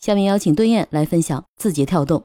下面邀请顿燕来分享字节跳动。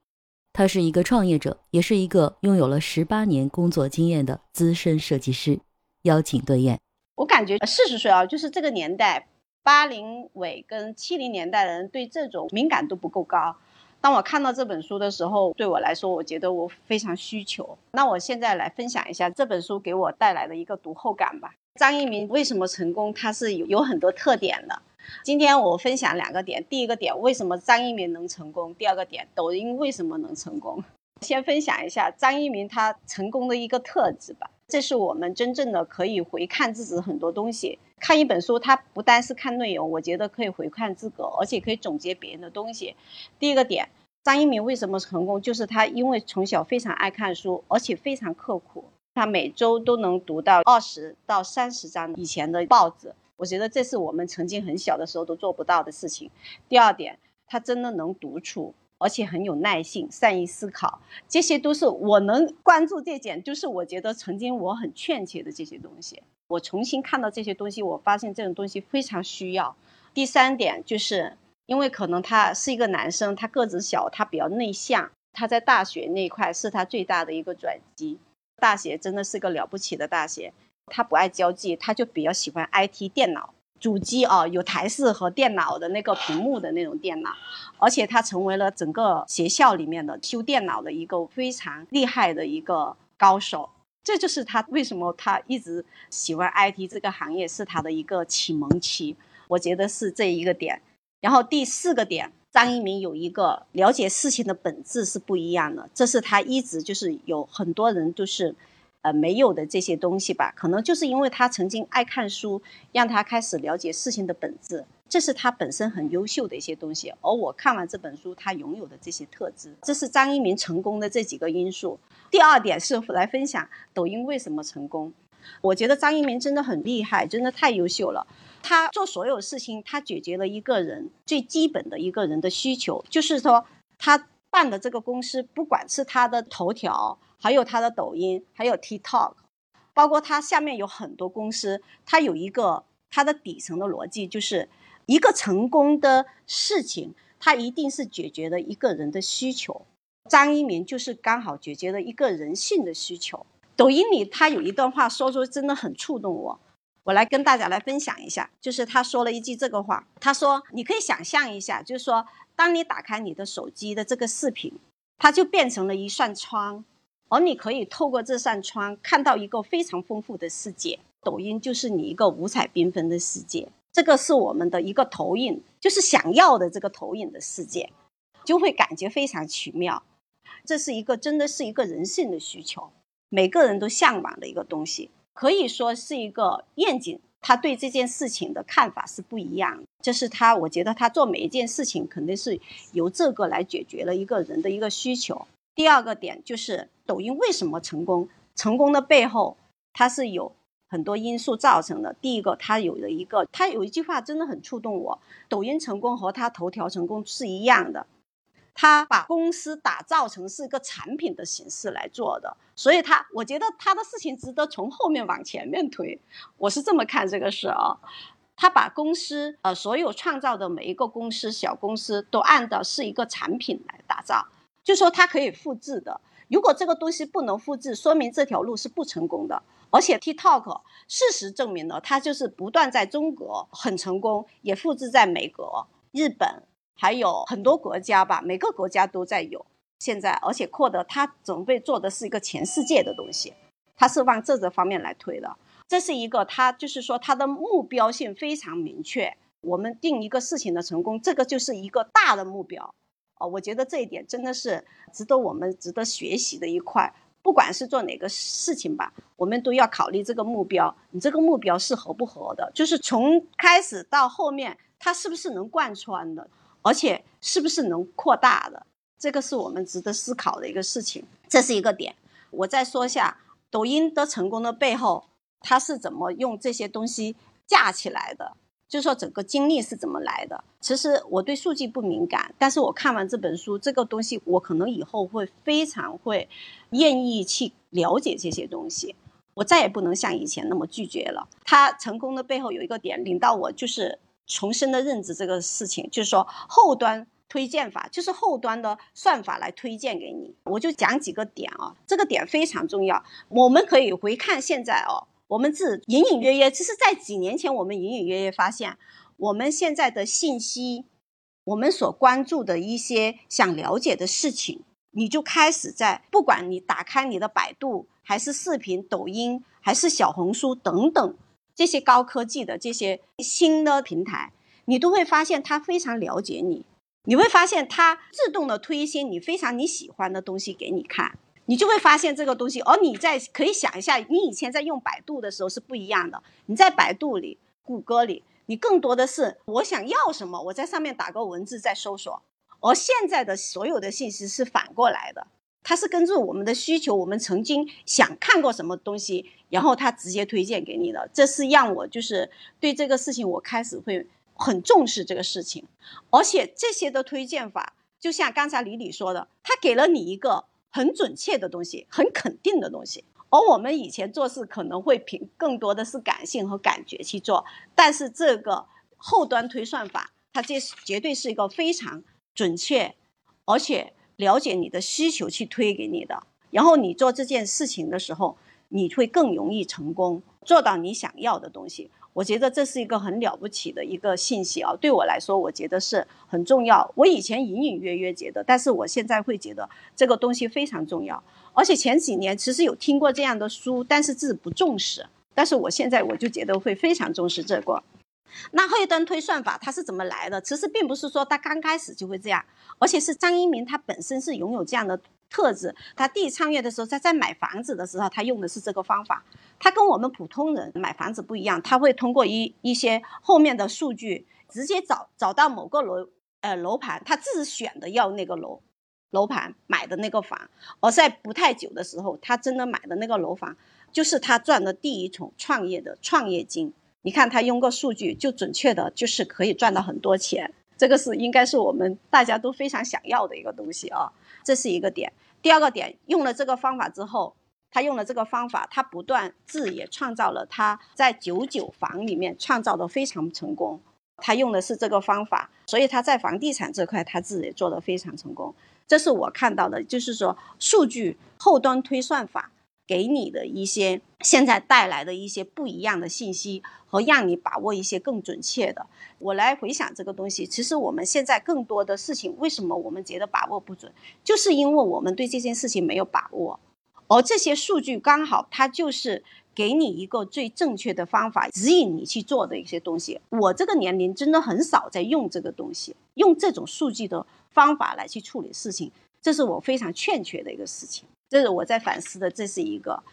他是一个创业者，也是一个拥有了十八年工作经验的资深设计师。邀请顿燕。我感觉四十岁啊，就是这个年代，八零尾跟七零年代的人对这种敏感度不够高。当我看到这本书的时候，对我来说，我觉得我非常需求。那我现在来分享一下这本书给我带来的一个读后感吧。张一鸣为什么成功？他是有有很多特点的。今天我分享两个点，第一个点为什么张一鸣能成功？第二个点抖音为什么能成功？先分享一下张一鸣他成功的一个特质吧。这是我们真正的可以回看自己很多东西。看一本书，它不单是看内容，我觉得可以回看自个，而且可以总结别人的东西。第一个点，张一鸣为什么成功？就是他因为从小非常爱看书，而且非常刻苦，他每周都能读到二十到三十章以前的报纸。我觉得这是我们曾经很小的时候都做不到的事情。第二点，他真的能独处，而且很有耐性，善于思考，这些都是我能关注这点，就是我觉得曾经我很欠缺的这些东西。我重新看到这些东西，我发现这种东西非常需要。第三点，就是因为可能他是一个男生，他个子小，他比较内向，他在大学那一块是他最大的一个转机。大学真的是个了不起的大学。他不爱交际，他就比较喜欢 IT 电脑主机啊，有台式和电脑的那个屏幕的那种电脑，而且他成为了整个学校里面的修电脑的一个非常厉害的一个高手。这就是他为什么他一直喜欢 IT 这个行业，是他的一个启蒙期。我觉得是这一个点。然后第四个点，张一鸣有一个了解事情的本质是不一样的，这是他一直就是有很多人都是。呃，没有的这些东西吧，可能就是因为他曾经爱看书，让他开始了解事情的本质，这是他本身很优秀的一些东西。而我看完这本书，他拥有的这些特质，这是张一鸣成功的这几个因素。第二点是来分享抖音为什么成功。我觉得张一鸣真的很厉害，真的太优秀了。他做所有事情，他解决了一个人最基本的一个人的需求，就是说他办的这个公司，不管是他的头条。还有他的抖音，还有 TikTok，包括他下面有很多公司，他有一个他的底层的逻辑，就是一个成功的事情，它一定是解决了一个人的需求。张一鸣就是刚好解决了一个人性的需求。抖音里他有一段话说出真的很触动我，我来跟大家来分享一下，就是他说了一句这个话，他说：“你可以想象一下，就是说，当你打开你的手机的这个视频，它就变成了一扇窗。”而你可以透过这扇窗看到一个非常丰富的世界。抖音就是你一个五彩缤纷的世界，这个是我们的一个投影，就是想要的这个投影的世界，就会感觉非常奇妙。这是一个真的是一个人性的需求，每个人都向往的一个东西，可以说是一个愿景。他对这件事情的看法是不一样，这是他，我觉得他做每一件事情肯定是由这个来解决了一个人的一个需求。第二个点就是抖音为什么成功？成功的背后，它是有很多因素造成的。第一个，它有了一个，它有一句话真的很触动我：抖音成功和它头条成功是一样的，他把公司打造成是一个产品的形式来做的。所以，他我觉得他的事情值得从后面往前面推。我是这么看这个事啊，他把公司呃所有创造的每一个公司小公司都按照是一个产品来打造。就说它可以复制的，如果这个东西不能复制，说明这条路是不成功的。而且 TikTok 事实证明了，它就是不断在中国很成功，也复制在美国、日本，还有很多国家吧，每个国家都在有。现在，而且扩德他准备做的是一个全世界的东西，他是往这个方面来推的。这是一个他就是说他的目标性非常明确。我们定一个事情的成功，这个就是一个大的目标。哦，我觉得这一点真的是值得我们值得学习的一块。不管是做哪个事情吧，我们都要考虑这个目标，你这个目标是合不合的，就是从开始到后面，它是不是能贯穿的，而且是不是能扩大的，这个是我们值得思考的一个事情。这是一个点。我再说一下抖音的成功的背后，它是怎么用这些东西架起来的。就是说，整个经历是怎么来的？其实我对数据不敏感，但是我看完这本书，这个东西我可能以后会非常会愿意去了解这些东西。我再也不能像以前那么拒绝了。他成功的背后有一个点，领到我就是重生的认知这个事情，就是说后端推荐法，就是后端的算法来推荐给你。我就讲几个点啊，这个点非常重要。我们可以回看现在哦，我们自隐隐约约，其实在几年前，我们隐隐约约发现，我们现在的信息，我们所关注的一些想了解的事情，你就开始在不管你打开你的百度，还是视频、抖音，还是小红书等等这些高科技的这些新的平台，你都会发现它非常了解你。你会发现它自动的推一些你非常你喜欢的东西给你看，你就会发现这个东西。而你在可以想一下，你以前在用百度的时候是不一样的。你在百度里、谷歌里，你更多的是我想要什么，我在上面打个文字在搜索。而现在的所有的信息是反过来的，它是根据我们的需求，我们曾经想看过什么东西，然后它直接推荐给你的。这是让我就是对这个事情我开始会。很重视这个事情，而且这些的推荐法，就像刚才李李说的，他给了你一个很准确的东西，很肯定的东西。而我们以前做事可能会凭更多的是感性和感觉去做，但是这个后端推算法，它这绝对是一个非常准确，而且了解你的需求去推给你的。然后你做这件事情的时候，你会更容易成功，做到你想要的东西。我觉得这是一个很了不起的一个信息啊！对我来说，我觉得是很重要。我以前隐隐约约觉得，但是我现在会觉得这个东西非常重要。而且前几年其实有听过这样的书，但是自己不重视。但是我现在我就觉得会非常重视这个。那后端推算法它是怎么来的？其实并不是说它刚开始就会这样，而且是张一鸣他本身是拥有这样的。特质，他第一创业的时候，他在买房子的时候，他用的是这个方法。他跟我们普通人买房子不一样，他会通过一一些后面的数据，直接找找到某个楼呃楼盘，他自己选的要那个楼楼盘买的那个房。而在不太久的时候，他真的买的那个楼房，就是他赚的第一桶创业的创业金。你看他用个数据，就准确的就是可以赚到很多钱。这个是应该是我们大家都非常想要的一个东西啊。这是一个点，第二个点，用了这个方法之后，他用了这个方法，他不断自也创造了他在九九房里面创造的非常成功。他用的是这个方法，所以他在房地产这块他自己做的非常成功。这是我看到的，就是说数据后端推算法。给你的一些现在带来的一些不一样的信息和让你把握一些更准确的。我来回想这个东西，其实我们现在更多的事情，为什么我们觉得把握不准，就是因为我们对这件事情没有把握，而这些数据刚好它就是给你一个最正确的方法，指引你去做的一些东西。我这个年龄真的很少在用这个东西，用这种数据的方法来去处理事情，这是我非常欠缺的一个事情。这是我在反思的，这是一个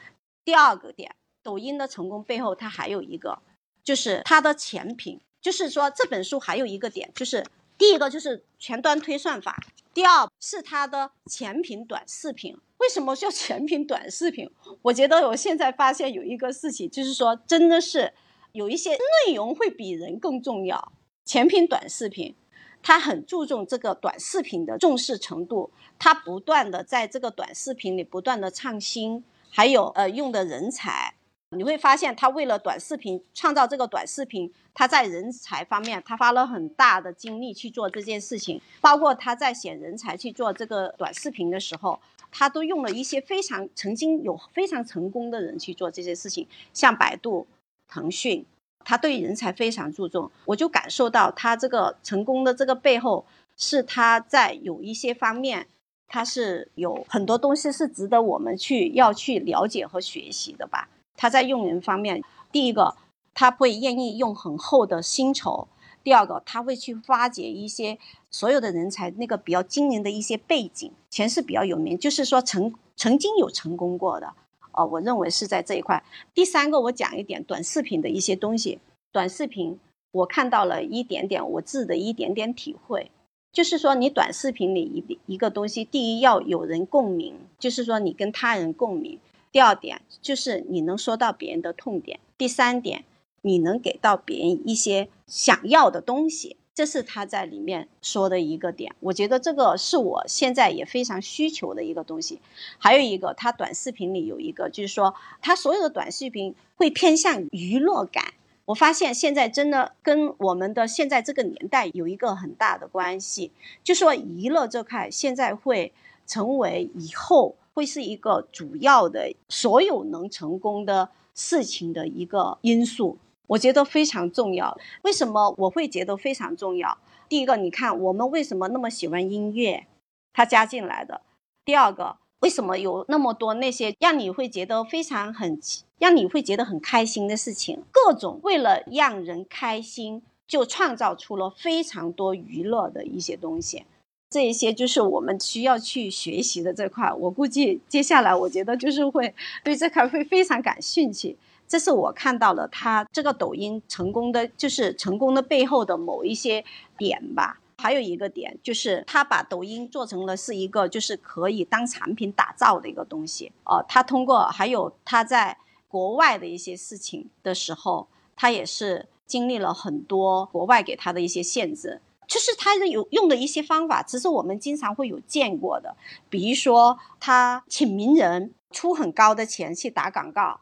第二个点。抖音的成功背后，它还有一个，就是它的前品。就是说，这本书还有一个点，就是第一个就是前端推算法，第二是它的前品短视频。为什么叫前品短视频？我觉得我现在发现有一个事情，就是说，真的是有一些内容会比人更重要。前品短视频。他很注重这个短视频的重视程度，他不断的在这个短视频里不断的创新，还有呃用的人才，你会发现他为了短视频创造这个短视频，他在人才方面他花了很大的精力去做这件事情，包括他在选人才去做这个短视频的时候，他都用了一些非常曾经有非常成功的人去做这些事情，像百度、腾讯。他对人才非常注重，我就感受到他这个成功的这个背后，是他在有一些方面，他是有很多东西是值得我们去要去了解和学习的吧。他在用人方面，第一个他会愿意用很厚的薪酬，第二个他会去发掘一些所有的人才那个比较惊人的一些背景，前世比较有名，就是说曾曾经有成功过的。哦，我认为是在这一块。第三个，我讲一点短视频的一些东西。短视频，我看到了一点点我自己的一点点体会，就是说，你短视频里一一个东西，第一要有人共鸣，就是说你跟他人共鸣；第二点就是你能说到别人的痛点；第三点，你能给到别人一些想要的东西。这是他在里面说的一个点，我觉得这个是我现在也非常需求的一个东西。还有一个，他短视频里有一个，就是说他所有的短视频会偏向娱乐感，我发现现在真的跟我们的现在这个年代有一个很大的关系，就说娱乐这块现在会成为以后会是一个主要的所有能成功的事情的一个因素，我觉得非常重要。为什么我会觉得非常重要？第一个，你看我们为什么那么喜欢音乐，它加进来的；第二个。为什么有那么多那些让你会觉得非常很，让你会觉得很开心的事情？各种为了让人开心，就创造出了非常多娱乐的一些东西。这一些就是我们需要去学习的这块。我估计接下来，我觉得就是会对这块会非常感兴趣。这是我看到了他这个抖音成功的，就是成功的背后的某一些点吧。还有一个点就是，他把抖音做成了是一个就是可以当产品打造的一个东西哦。他通过还有他在国外的一些事情的时候，他也是经历了很多国外给他的一些限制，就是他有用的一些方法，其实我们经常会有见过的，比如说他请名人出很高的钱去打广告，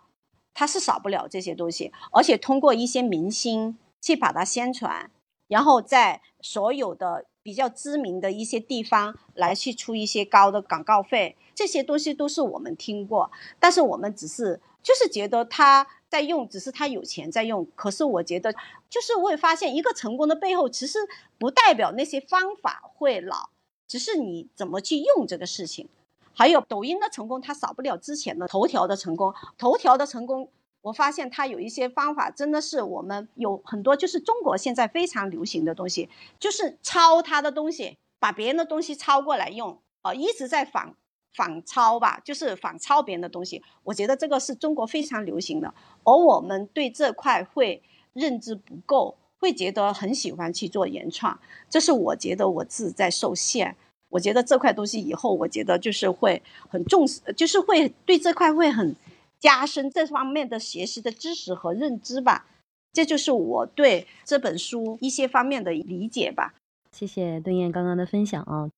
他是少不了这些东西，而且通过一些明星去把它宣传。然后在所有的比较知名的一些地方来去出一些高的广告费，这些东西都是我们听过，但是我们只是就是觉得他在用，只是他有钱在用。可是我觉得，就是会发现一个成功的背后，其实不代表那些方法会老，只是你怎么去用这个事情。还有抖音的成功，它少不了之前的头条的成功，头条的成功。我发现它有一些方法，真的是我们有很多，就是中国现在非常流行的东西，就是抄它的东西，把别人的东西抄过来用，啊，一直在仿仿抄吧，就是仿抄别人的东西。我觉得这个是中国非常流行的，而我们对这块会认知不够，会觉得很喜欢去做原创，这是我觉得我自己在受限。我觉得这块东西以后，我觉得就是会很重视，就是会对这块会很。加深这方面的学习的知识和认知吧，这就是我对这本书一些方面的理解吧。谢谢邓燕刚刚的分享啊。